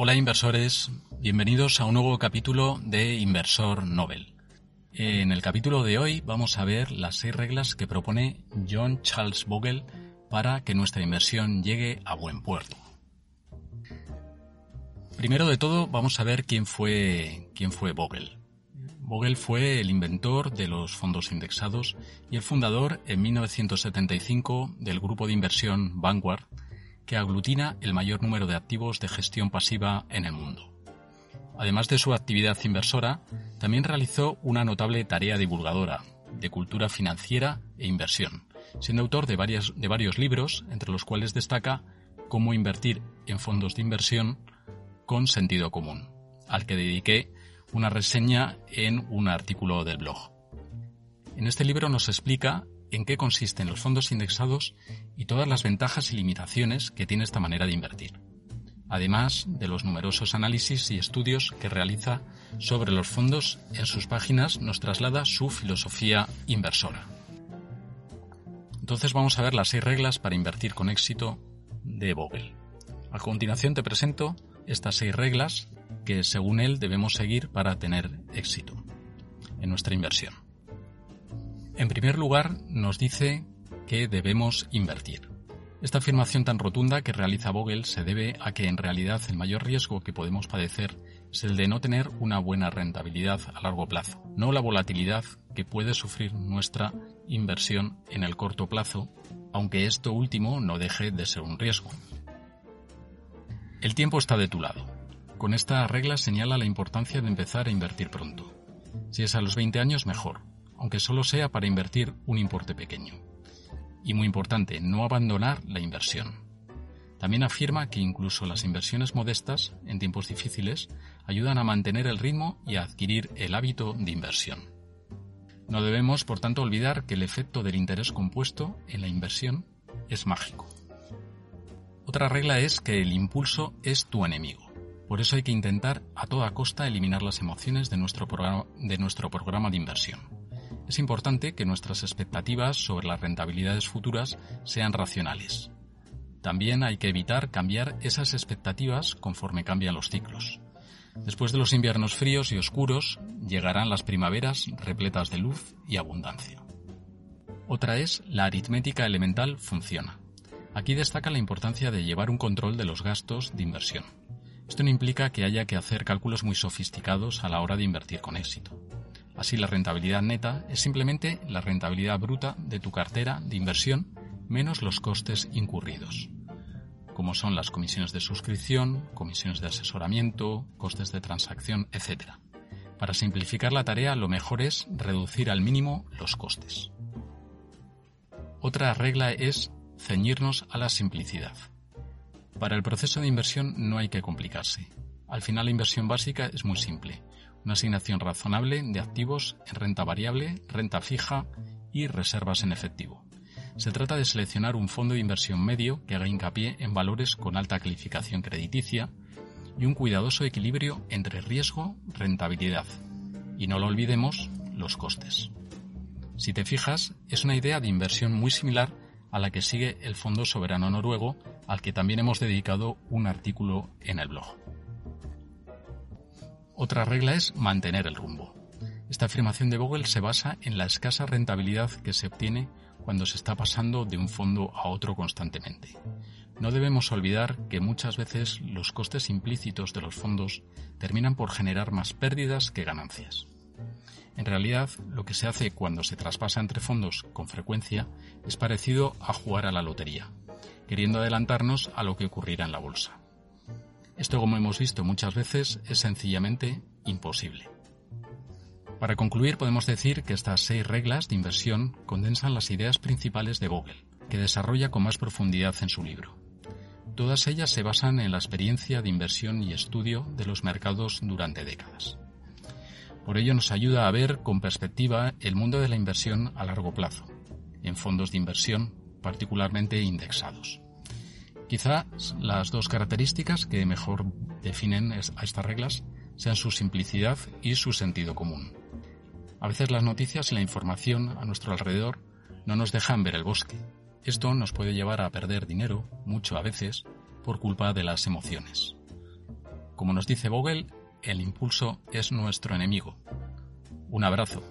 Hola inversores, bienvenidos a un nuevo capítulo de Inversor Nobel. En el capítulo de hoy vamos a ver las seis reglas que propone John Charles Bogle para que nuestra inversión llegue a buen puerto. Primero de todo vamos a ver quién fue, quién fue Bogle. Bogle fue el inventor de los fondos indexados y el fundador en 1975 del grupo de inversión Vanguard, que aglutina el mayor número de activos de gestión pasiva en el mundo. Además de su actividad inversora, también realizó una notable tarea divulgadora de cultura financiera e inversión, siendo autor de, de varios libros, entre los cuales destaca Cómo invertir en fondos de inversión con sentido común, al que dediqué una reseña en un artículo del blog. En este libro nos explica en qué consisten los fondos indexados y todas las ventajas y limitaciones que tiene esta manera de invertir, además de los numerosos análisis y estudios que realiza sobre los fondos en sus páginas nos traslada su filosofía inversora. Entonces vamos a ver las seis reglas para invertir con éxito de Bogle. A continuación te presento estas seis reglas que según él debemos seguir para tener éxito en nuestra inversión. En primer lugar, nos dice que debemos invertir. Esta afirmación tan rotunda que realiza Vogel se debe a que en realidad el mayor riesgo que podemos padecer es el de no tener una buena rentabilidad a largo plazo, no la volatilidad que puede sufrir nuestra inversión en el corto plazo, aunque esto último no deje de ser un riesgo. El tiempo está de tu lado. Con esta regla señala la importancia de empezar a invertir pronto. Si es a los 20 años, mejor, aunque solo sea para invertir un importe pequeño. Y muy importante, no abandonar la inversión. También afirma que incluso las inversiones modestas, en tiempos difíciles, ayudan a mantener el ritmo y a adquirir el hábito de inversión. No debemos, por tanto, olvidar que el efecto del interés compuesto en la inversión es mágico. Otra regla es que el impulso es tu enemigo. Por eso hay que intentar a toda costa eliminar las emociones de nuestro, programa, de nuestro programa de inversión. Es importante que nuestras expectativas sobre las rentabilidades futuras sean racionales. También hay que evitar cambiar esas expectativas conforme cambian los ciclos. Después de los inviernos fríos y oscuros, llegarán las primaveras repletas de luz y abundancia. Otra es la aritmética elemental funciona. Aquí destaca la importancia de llevar un control de los gastos de inversión. Esto no implica que haya que hacer cálculos muy sofisticados a la hora de invertir con éxito. Así la rentabilidad neta es simplemente la rentabilidad bruta de tu cartera de inversión menos los costes incurridos, como son las comisiones de suscripción, comisiones de asesoramiento, costes de transacción, etc. Para simplificar la tarea lo mejor es reducir al mínimo los costes. Otra regla es ceñirnos a la simplicidad. Para el proceso de inversión no hay que complicarse. Al final la inversión básica es muy simple. Una asignación razonable de activos en renta variable, renta fija y reservas en efectivo. Se trata de seleccionar un fondo de inversión medio que haga hincapié en valores con alta calificación crediticia y un cuidadoso equilibrio entre riesgo y rentabilidad. Y no lo olvidemos, los costes. Si te fijas, es una idea de inversión muy similar a la que sigue el Fondo Soberano Noruego, al que también hemos dedicado un artículo en el blog. Otra regla es mantener el rumbo. Esta afirmación de Vogel se basa en la escasa rentabilidad que se obtiene cuando se está pasando de un fondo a otro constantemente. No debemos olvidar que muchas veces los costes implícitos de los fondos terminan por generar más pérdidas que ganancias. En realidad, lo que se hace cuando se traspasa entre fondos con frecuencia es parecido a jugar a la lotería, queriendo adelantarnos a lo que ocurrirá en la bolsa. Esto, como hemos visto muchas veces, es sencillamente imposible. Para concluir, podemos decir que estas seis reglas de inversión condensan las ideas principales de Vogel, que desarrolla con más profundidad en su libro. Todas ellas se basan en la experiencia de inversión y estudio de los mercados durante décadas. Por ello nos ayuda a ver con perspectiva el mundo de la inversión a largo plazo, en fondos de inversión particularmente indexados. Quizás las dos características que mejor definen a estas reglas sean su simplicidad y su sentido común. A veces las noticias y la información a nuestro alrededor no nos dejan ver el bosque. Esto nos puede llevar a perder dinero, mucho a veces, por culpa de las emociones. Como nos dice Vogel, el impulso es nuestro enemigo. Un abrazo.